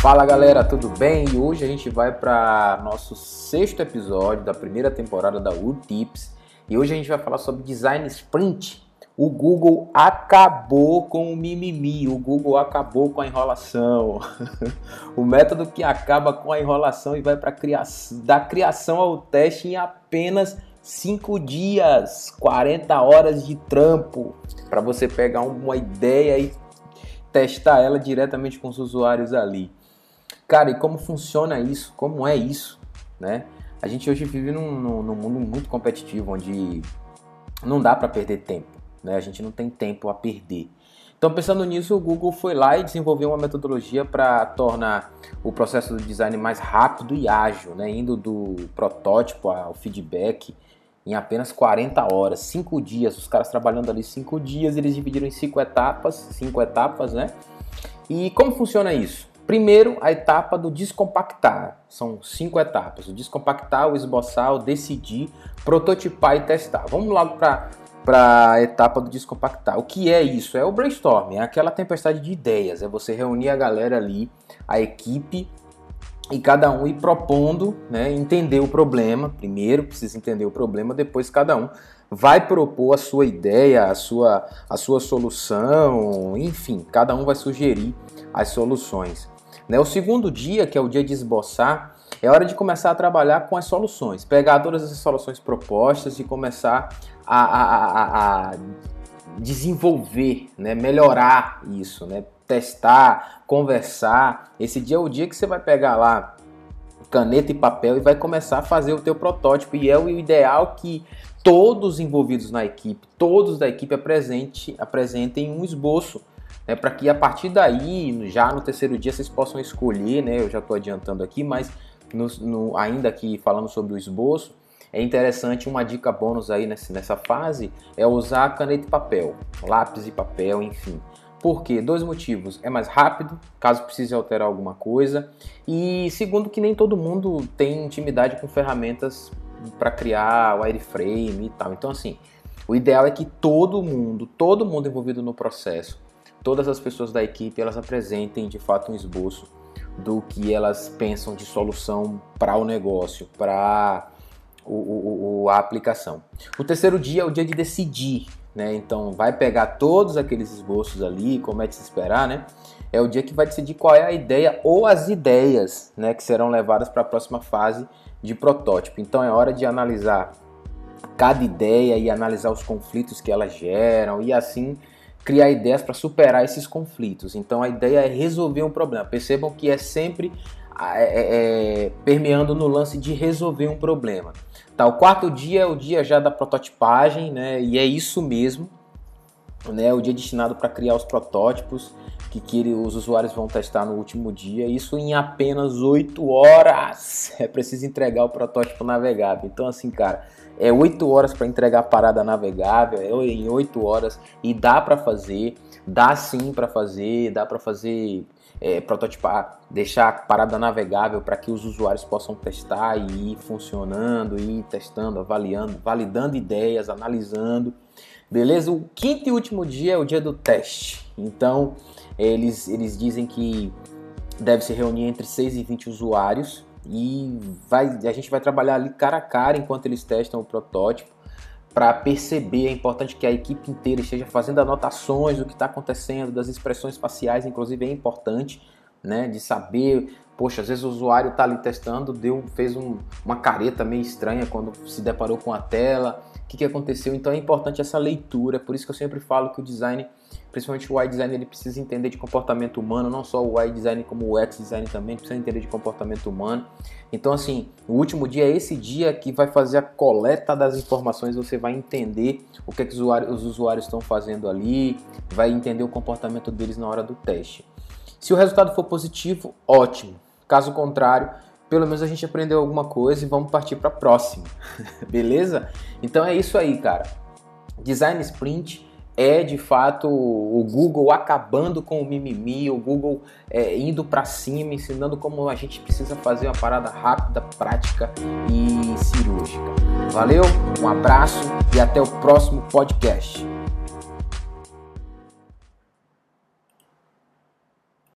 Fala galera, tudo bem? E hoje a gente vai para nosso sexto episódio da primeira temporada da Wood Tips e hoje a gente vai falar sobre design sprint. O Google acabou com o mimimi, o Google acabou com a enrolação. o método que acaba com a enrolação e vai para criação, da criação ao teste em apenas 5 dias, 40 horas de trampo para você pegar uma ideia e testar ela diretamente com os usuários ali. Cara, e como funciona isso? Como é isso? Né? A gente hoje vive num, num, num mundo muito competitivo, onde não dá para perder tempo. Né? A gente não tem tempo a perder. Então, pensando nisso, o Google foi lá e desenvolveu uma metodologia para tornar o processo do design mais rápido e ágil, né? indo do protótipo ao feedback em apenas 40 horas, 5 dias. Os caras trabalhando ali 5 dias, eles dividiram em 5 etapas, 5 etapas, né? E como funciona isso? Primeiro, a etapa do descompactar. São cinco etapas: o descompactar, o esboçar, o decidir, prototipar e testar. Vamos logo para a etapa do descompactar. O que é isso? É o brainstorming, é aquela tempestade de ideias. É você reunir a galera ali, a equipe, e cada um ir propondo, né, entender o problema. Primeiro precisa entender o problema, depois cada um vai propor a sua ideia, a sua, a sua solução, enfim, cada um vai sugerir as soluções. Né? O segundo dia, que é o dia de esboçar, é hora de começar a trabalhar com as soluções, pegar todas as soluções propostas e começar a, a, a, a desenvolver, né? melhorar isso, né? testar, conversar. Esse dia é o dia que você vai pegar lá caneta e papel e vai começar a fazer o teu protótipo. E é o ideal que todos envolvidos na equipe, todos da equipe apresente, apresentem um esboço né, para que a partir daí, já no terceiro dia, vocês possam escolher, né, eu já estou adiantando aqui, mas no, no, ainda aqui falando sobre o esboço, é interessante uma dica bônus aí nessa, nessa fase é usar caneta e papel, lápis e papel, enfim. Por quê? Dois motivos. É mais rápido, caso precise alterar alguma coisa. E segundo, que nem todo mundo tem intimidade com ferramentas para criar wireframe e tal. Então, assim, o ideal é que todo mundo, todo mundo envolvido no processo, todas as pessoas da equipe elas apresentem de fato um esboço do que elas pensam de solução para o negócio, para a aplicação. O terceiro dia é o dia de decidir, né? Então vai pegar todos aqueles esboços ali, como é de se esperar, né? É o dia que vai decidir qual é a ideia ou as ideias, né, que serão levadas para a próxima fase de protótipo. Então é hora de analisar cada ideia e analisar os conflitos que elas geram e assim criar ideias para superar esses conflitos. Então a ideia é resolver um problema. Percebam que é sempre é, é, é, permeando no lance de resolver um problema. Tá, o quarto dia é o dia já da prototipagem, né? E é isso mesmo, né? O dia destinado para criar os protótipos que, que os usuários vão testar no último dia. Isso em apenas 8 horas. É preciso entregar o protótipo navegável. Então, assim, cara, é 8 horas para entregar a parada navegável, é em 8 horas e dá para fazer, dá sim para fazer, dá para fazer é, prototipar, deixar a parada navegável para que os usuários possam testar e ir funcionando, ir testando, avaliando, validando ideias, analisando. Beleza? O quinto e último dia é o dia do teste. Então, eles, eles dizem que deve se reunir entre 6 e 20 usuários e vai, a gente vai trabalhar ali cara a cara enquanto eles testam o protótipo para perceber. É importante que a equipe inteira esteja fazendo anotações do que está acontecendo, das expressões faciais, inclusive é importante, né, de saber. Poxa, às vezes o usuário está ali testando, deu, fez um, uma careta meio estranha quando se deparou com a tela. O que, que aconteceu? Então é importante essa leitura. Por isso que eu sempre falo que o design principalmente o UI design ele precisa entender de comportamento humano, não só o UI design como o UX design também precisa entender de comportamento humano. Então assim, o último dia é esse dia que vai fazer a coleta das informações, você vai entender o que, é que os, usuários, os usuários estão fazendo ali, vai entender o comportamento deles na hora do teste. Se o resultado for positivo, ótimo. Caso contrário, pelo menos a gente aprendeu alguma coisa e vamos partir para a próxima. Beleza? Então é isso aí, cara. Design Sprint é de fato o Google acabando com o mimimi, o Google é, indo para cima, ensinando como a gente precisa fazer uma parada rápida, prática e cirúrgica. Valeu, um abraço e até o próximo podcast.